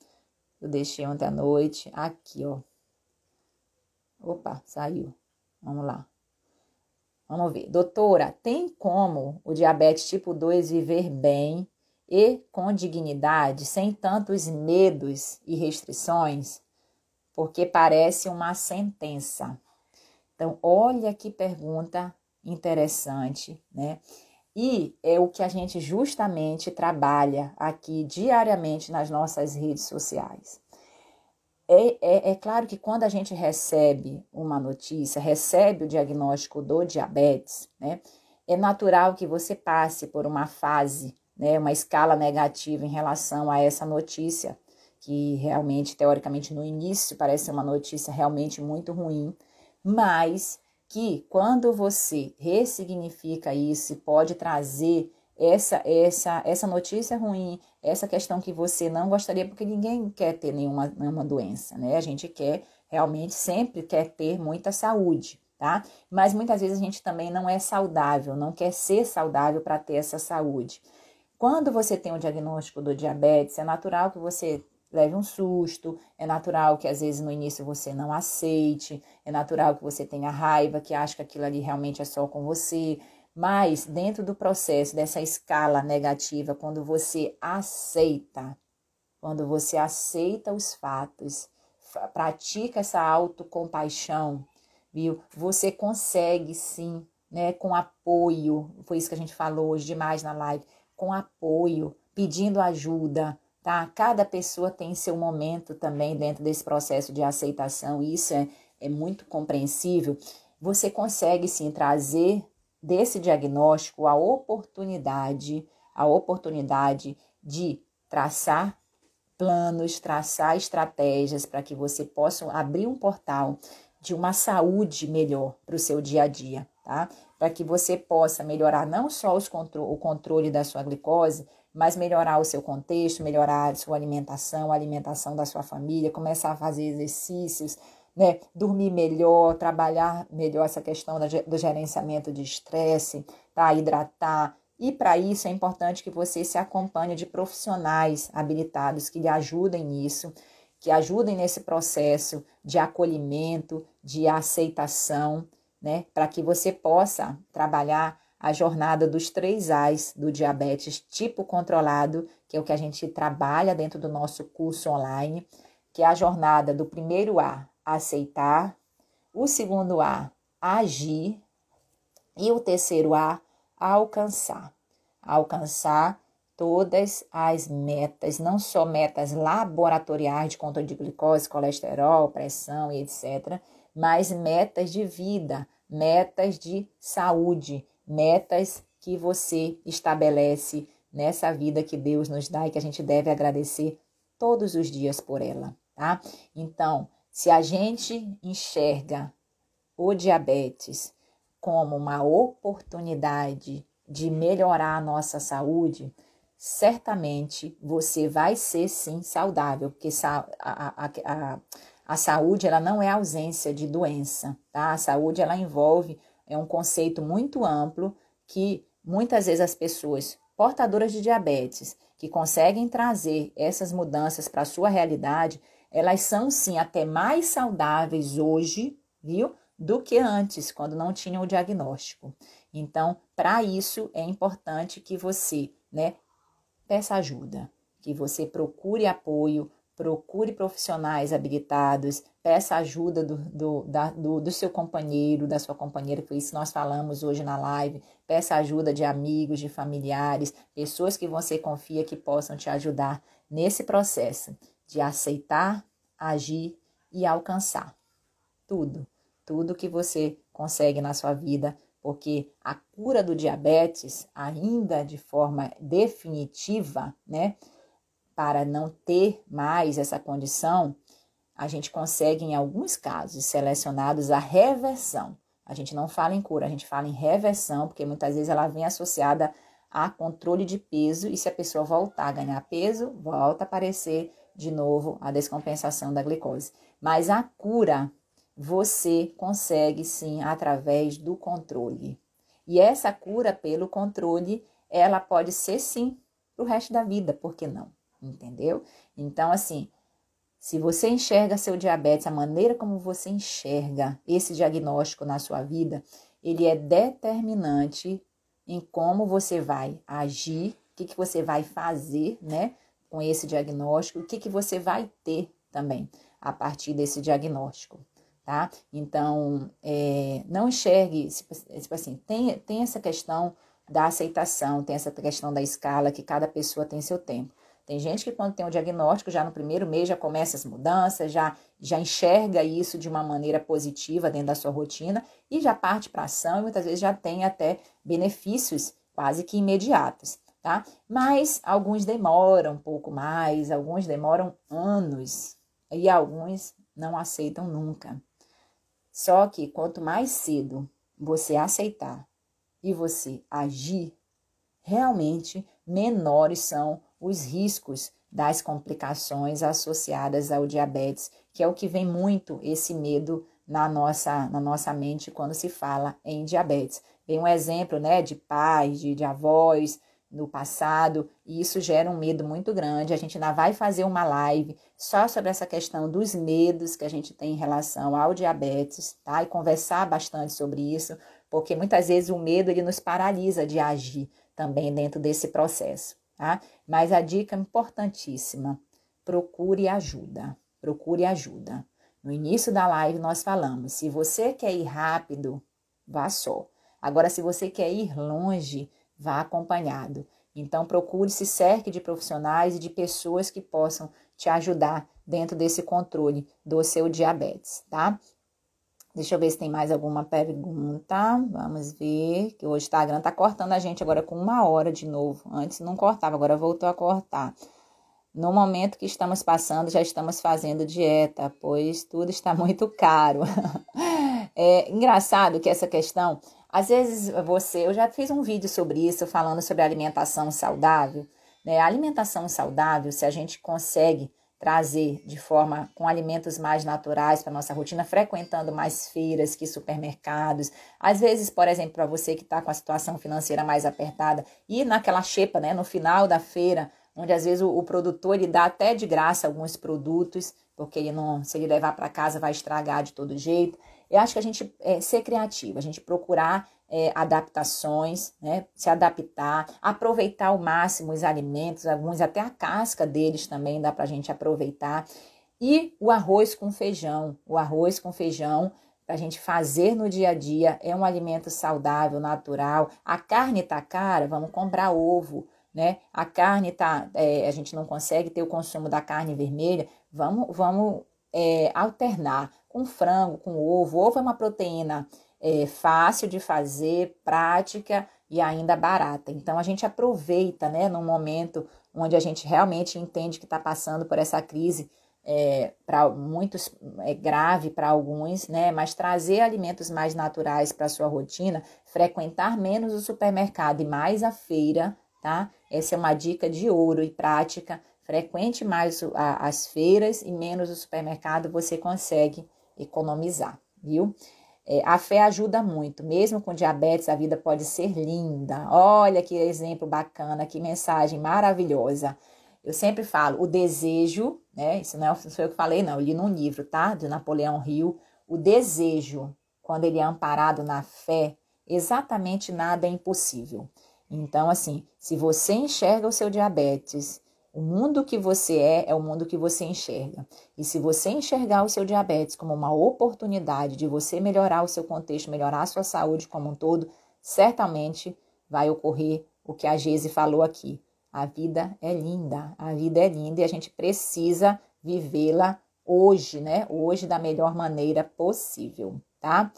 eu deixei ontem à noite. Aqui, ó. Opa, saiu. Vamos lá. Vamos ver. Doutora, tem como o diabetes tipo 2 viver bem e com dignidade, sem tantos medos e restrições? Porque parece uma sentença. Então, olha que pergunta interessante, né? E é o que a gente justamente trabalha aqui diariamente nas nossas redes sociais. É, é, é, claro que quando a gente recebe uma notícia, recebe o diagnóstico do diabetes, né? É natural que você passe por uma fase, né, uma escala negativa em relação a essa notícia, que realmente, teoricamente, no início parece uma notícia realmente muito ruim, mas que quando você ressignifica isso, pode trazer essa essa essa notícia ruim, essa questão que você não gostaria, porque ninguém quer ter nenhuma, nenhuma doença, né? A gente quer realmente sempre quer ter muita saúde, tá? Mas muitas vezes a gente também não é saudável, não quer ser saudável para ter essa saúde. Quando você tem o diagnóstico do diabetes, é natural que você leve um susto, é natural que às vezes no início você não aceite, é natural que você tenha raiva, que acha que aquilo ali realmente é só com você, mas dentro do processo dessa escala negativa, quando você aceita, quando você aceita os fatos, pratica essa autocompaixão, viu? Você consegue sim, né, com apoio, foi isso que a gente falou hoje demais na live, com apoio, pedindo ajuda, tá? Cada pessoa tem seu momento também dentro desse processo de aceitação, e isso é, é muito compreensível. Você consegue sim trazer desse diagnóstico a oportunidade, a oportunidade de traçar planos, traçar estratégias para que você possa abrir um portal de uma saúde melhor para o seu dia a dia, tá? Para que você possa melhorar não só contro o controle da sua glicose, mas melhorar o seu contexto, melhorar a sua alimentação, a alimentação da sua família, começar a fazer exercícios, né? Dormir melhor, trabalhar melhor essa questão do gerenciamento de estresse, tá? Hidratar. E para isso é importante que você se acompanhe de profissionais habilitados que lhe ajudem nisso, que ajudem nesse processo de acolhimento, de aceitação, né? Para que você possa trabalhar a jornada dos três A's do diabetes tipo controlado, que é o que a gente trabalha dentro do nosso curso online, que é a jornada do primeiro A, aceitar, o segundo A, agir, e o terceiro A, alcançar. Alcançar todas as metas, não só metas laboratoriais de controle de glicose, colesterol, pressão e etc., mas metas de vida, metas de saúde, metas que você estabelece nessa vida que Deus nos dá e que a gente deve agradecer todos os dias por ela, tá? Então, se a gente enxerga o diabetes como uma oportunidade de melhorar a nossa saúde, certamente você vai ser sim saudável, porque a, a, a, a saúde ela não é ausência de doença, tá? A saúde ela envolve é um conceito muito amplo que muitas vezes as pessoas portadoras de diabetes que conseguem trazer essas mudanças para a sua realidade, elas são sim até mais saudáveis hoje, viu? Do que antes, quando não tinham o diagnóstico. Então, para isso é importante que você, né, peça ajuda, que você procure apoio, procure profissionais habilitados, peça ajuda do, do, da, do, do, seu companheiro, da sua companheira, foi isso que nós falamos hoje na live. Peça ajuda de amigos, de familiares, pessoas que você confia que possam te ajudar nesse processo de aceitar, agir e alcançar tudo, tudo que você consegue na sua vida, porque a cura do diabetes, ainda de forma definitiva, né? Para não ter mais essa condição, a gente consegue, em alguns casos selecionados, a reversão. A gente não fala em cura, a gente fala em reversão, porque muitas vezes ela vem associada a controle de peso, e se a pessoa voltar a ganhar peso, volta a aparecer de novo a descompensação da glicose. Mas a cura você consegue sim através do controle. E essa cura pelo controle, ela pode ser sim para o resto da vida, por que não? Entendeu? Então, assim, se você enxerga seu diabetes, a maneira como você enxerga esse diagnóstico na sua vida, ele é determinante em como você vai agir, o que, que você vai fazer, né, com esse diagnóstico, o que, que você vai ter também a partir desse diagnóstico, tá? Então, é, não enxergue, tipo assim, tem, tem essa questão da aceitação, tem essa questão da escala, que cada pessoa tem seu tempo. Tem gente que quando tem o diagnóstico, já no primeiro mês já começa as mudanças, já, já enxerga isso de uma maneira positiva dentro da sua rotina e já parte para ação e muitas vezes já tem até benefícios quase que imediatos, tá? Mas alguns demoram um pouco mais, alguns demoram anos e alguns não aceitam nunca. Só que quanto mais cedo você aceitar e você agir, realmente menores são os riscos das complicações associadas ao diabetes, que é o que vem muito esse medo na nossa, na nossa mente quando se fala em diabetes. Vem um exemplo né, de pais, de, de avós no passado, e isso gera um medo muito grande. A gente ainda vai fazer uma live só sobre essa questão dos medos que a gente tem em relação ao diabetes, tá? E conversar bastante sobre isso, porque muitas vezes o medo ele nos paralisa de agir também dentro desse processo. Tá? Mas a dica importantíssima: procure ajuda. Procure ajuda. No início da live nós falamos: se você quer ir rápido, vá só. Agora, se você quer ir longe, vá acompanhado. Então, procure se cerque de profissionais e de pessoas que possam te ajudar dentro desse controle do seu diabetes, tá? Deixa eu ver se tem mais alguma pergunta. Vamos ver. Que o Instagram tá cortando a gente agora com uma hora de novo. Antes não cortava, agora voltou a cortar. No momento que estamos passando, já estamos fazendo dieta, pois tudo está muito caro. É engraçado que essa questão, Às vezes você, eu já fiz um vídeo sobre isso, falando sobre alimentação saudável. Né? A alimentação saudável, se a gente consegue trazer de forma com alimentos mais naturais para nossa rotina, frequentando mais feiras que supermercados. Às vezes, por exemplo, para você que está com a situação financeira mais apertada, ir naquela xepa, né, no final da feira, onde às vezes o, o produtor ele dá até de graça alguns produtos, porque ele não, se ele levar para casa vai estragar de todo jeito. Eu acho que a gente é, ser criativo, a gente procurar é, adaptações, né? se adaptar, aproveitar ao máximo os alimentos, alguns até a casca deles também dá para a gente aproveitar. E o arroz com feijão, o arroz com feijão para a gente fazer no dia a dia é um alimento saudável, natural. A carne tá cara, vamos comprar ovo, né? A carne tá, é, a gente não consegue ter o consumo da carne vermelha, vamos, vamos é, alternar com frango, com ovo. Ovo é uma proteína é, fácil de fazer, prática e ainda barata. Então a gente aproveita, né, num momento onde a gente realmente entende que está passando por essa crise é, para muitos é grave para alguns, né? Mas trazer alimentos mais naturais para sua rotina, frequentar menos o supermercado e mais a feira, tá? Essa é uma dica de ouro e prática. Frequente mais as feiras e menos o supermercado, você consegue economizar, viu? É, a fé ajuda muito, mesmo com diabetes, a vida pode ser linda. Olha que exemplo bacana, que mensagem maravilhosa. Eu sempre falo, o desejo, né? Isso não, é, não foi eu que falei, não, eu li num livro, tá? De Napoleão Hill. O desejo, quando ele é amparado na fé, exatamente nada é impossível. Então, assim, se você enxerga o seu diabetes o mundo que você é é o mundo que você enxerga. E se você enxergar o seu diabetes como uma oportunidade de você melhorar o seu contexto, melhorar a sua saúde como um todo, certamente vai ocorrer o que a Geise falou aqui. A vida é linda, a vida é linda e a gente precisa vivê-la hoje, né? Hoje da melhor maneira possível, tá?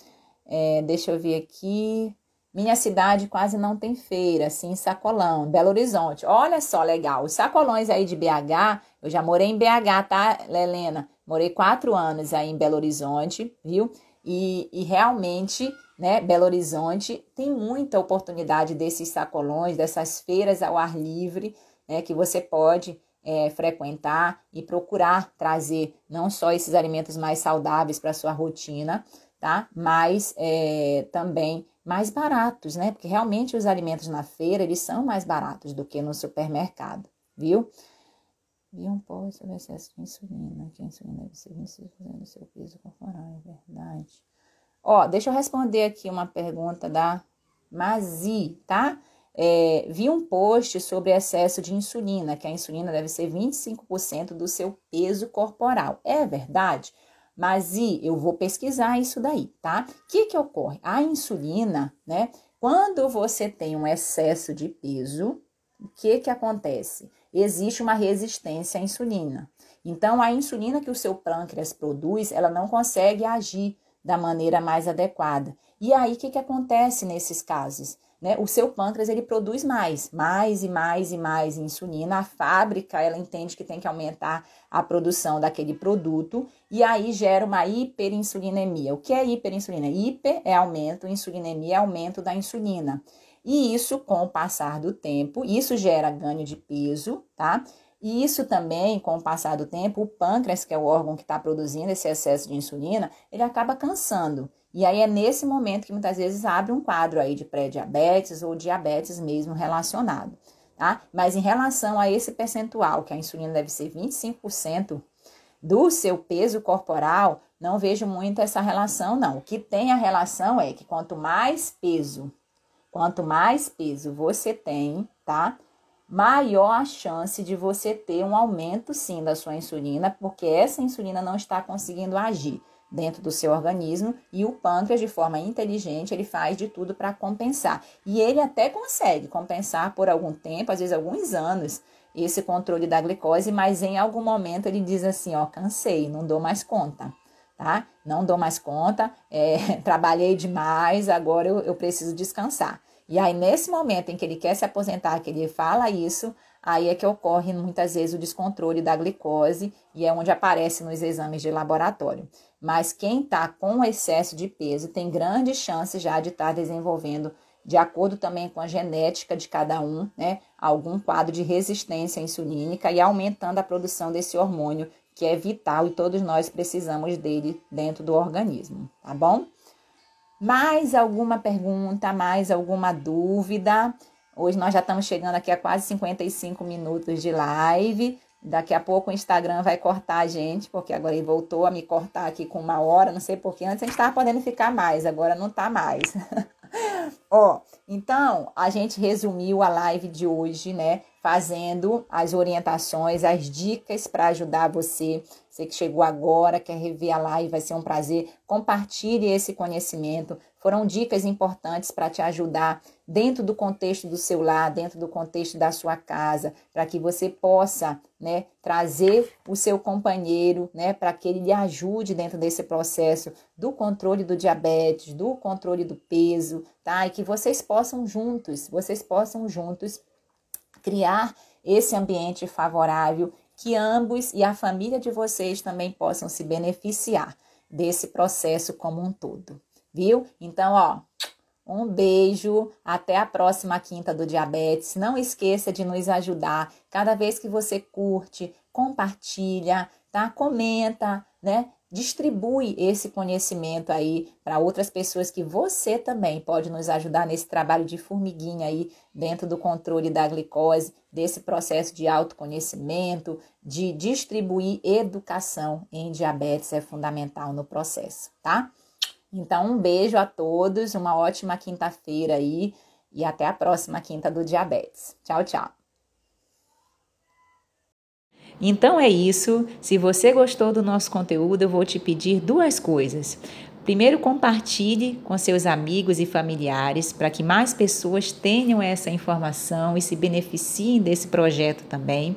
É, deixa eu ver aqui. Minha cidade quase não tem feira, assim, sacolão, Belo Horizonte. Olha só, legal. Os sacolões aí de BH, eu já morei em BH, tá, Helena? Morei quatro anos aí em Belo Horizonte, viu? E, e realmente, né, Belo Horizonte tem muita oportunidade desses sacolões, dessas feiras ao ar livre, né, que você pode é, frequentar e procurar trazer não só esses alimentos mais saudáveis para sua rotina, tá? Mas é, também mais baratos, né? Porque realmente os alimentos na feira, eles são mais baratos do que no supermercado, viu? Vi um post sobre excesso de insulina, que a insulina deve ser 25% do seu peso corporal, é verdade. Ó, deixa eu responder aqui uma pergunta da Mazi, tá? É, vi um post sobre excesso de insulina, que a insulina deve ser 25% do seu peso corporal. É verdade? Mas e eu vou pesquisar isso daí, tá? O que que ocorre? A insulina, né? Quando você tem um excesso de peso, o que que acontece? Existe uma resistência à insulina. Então, a insulina que o seu pâncreas produz, ela não consegue agir da maneira mais adequada. E aí, o que, que acontece nesses casos? Né, o seu pâncreas ele produz mais, mais e mais e mais insulina. A fábrica ela entende que tem que aumentar a produção daquele produto e aí gera uma hiperinsulinemia. O que é hiperinsulina? Hiper é aumento, insulinemia é aumento da insulina. E isso, com o passar do tempo, isso gera ganho de peso, tá? E isso também, com o passar do tempo, o pâncreas, que é o órgão que está produzindo esse excesso de insulina, ele acaba cansando. E aí é nesse momento que muitas vezes abre um quadro aí de pré-diabetes ou diabetes mesmo relacionado, tá? Mas em relação a esse percentual, que a insulina deve ser 25% do seu peso corporal, não vejo muito essa relação, não. O que tem a relação é que quanto mais peso, quanto mais peso você tem, tá? Maior a chance de você ter um aumento sim da sua insulina, porque essa insulina não está conseguindo agir dentro do seu organismo e o pâncreas, de forma inteligente, ele faz de tudo para compensar. E ele até consegue compensar por algum tempo, às vezes alguns anos, esse controle da glicose, mas em algum momento ele diz assim: ó, cansei, não dou mais conta. Tá? Não dou mais conta, é, trabalhei demais, agora eu, eu preciso descansar. E aí, nesse momento em que ele quer se aposentar, que ele fala isso, aí é que ocorre muitas vezes o descontrole da glicose e é onde aparece nos exames de laboratório. Mas quem está com excesso de peso tem grandes chances já de estar tá desenvolvendo, de acordo também com a genética de cada um, né, algum quadro de resistência insulínica e aumentando a produção desse hormônio que é vital e todos nós precisamos dele dentro do organismo, tá bom? Mais alguma pergunta, mais alguma dúvida? Hoje nós já estamos chegando aqui a quase 55 minutos de live. Daqui a pouco o Instagram vai cortar a gente, porque agora ele voltou a me cortar aqui com uma hora, não sei porquê. Antes a gente estava podendo ficar mais, agora não está mais. Ó, então a gente resumiu a live de hoje, né? Fazendo as orientações, as dicas para ajudar você você que chegou agora, quer rever a live, vai ser um prazer. Compartilhe esse conhecimento. Foram dicas importantes para te ajudar dentro do contexto do seu lar, dentro do contexto da sua casa, para que você possa, né, trazer o seu companheiro, né, para que ele lhe ajude dentro desse processo do controle do diabetes, do controle do peso, tá? E que vocês possam juntos, vocês possam juntos criar esse ambiente favorável que ambos e a família de vocês também possam se beneficiar desse processo como um todo, viu? Então, ó, um beijo, até a próxima quinta do diabetes. Não esqueça de nos ajudar cada vez que você curte, compartilha, tá? Comenta, né? distribui esse conhecimento aí para outras pessoas que você também pode nos ajudar nesse trabalho de formiguinha aí dentro do controle da glicose, desse processo de autoconhecimento, de distribuir educação em diabetes é fundamental no processo, tá? Então, um beijo a todos, uma ótima quinta-feira aí e até a próxima quinta do diabetes. Tchau, tchau. Então é isso. Se você gostou do nosso conteúdo, eu vou te pedir duas coisas. Primeiro, compartilhe com seus amigos e familiares para que mais pessoas tenham essa informação e se beneficiem desse projeto também.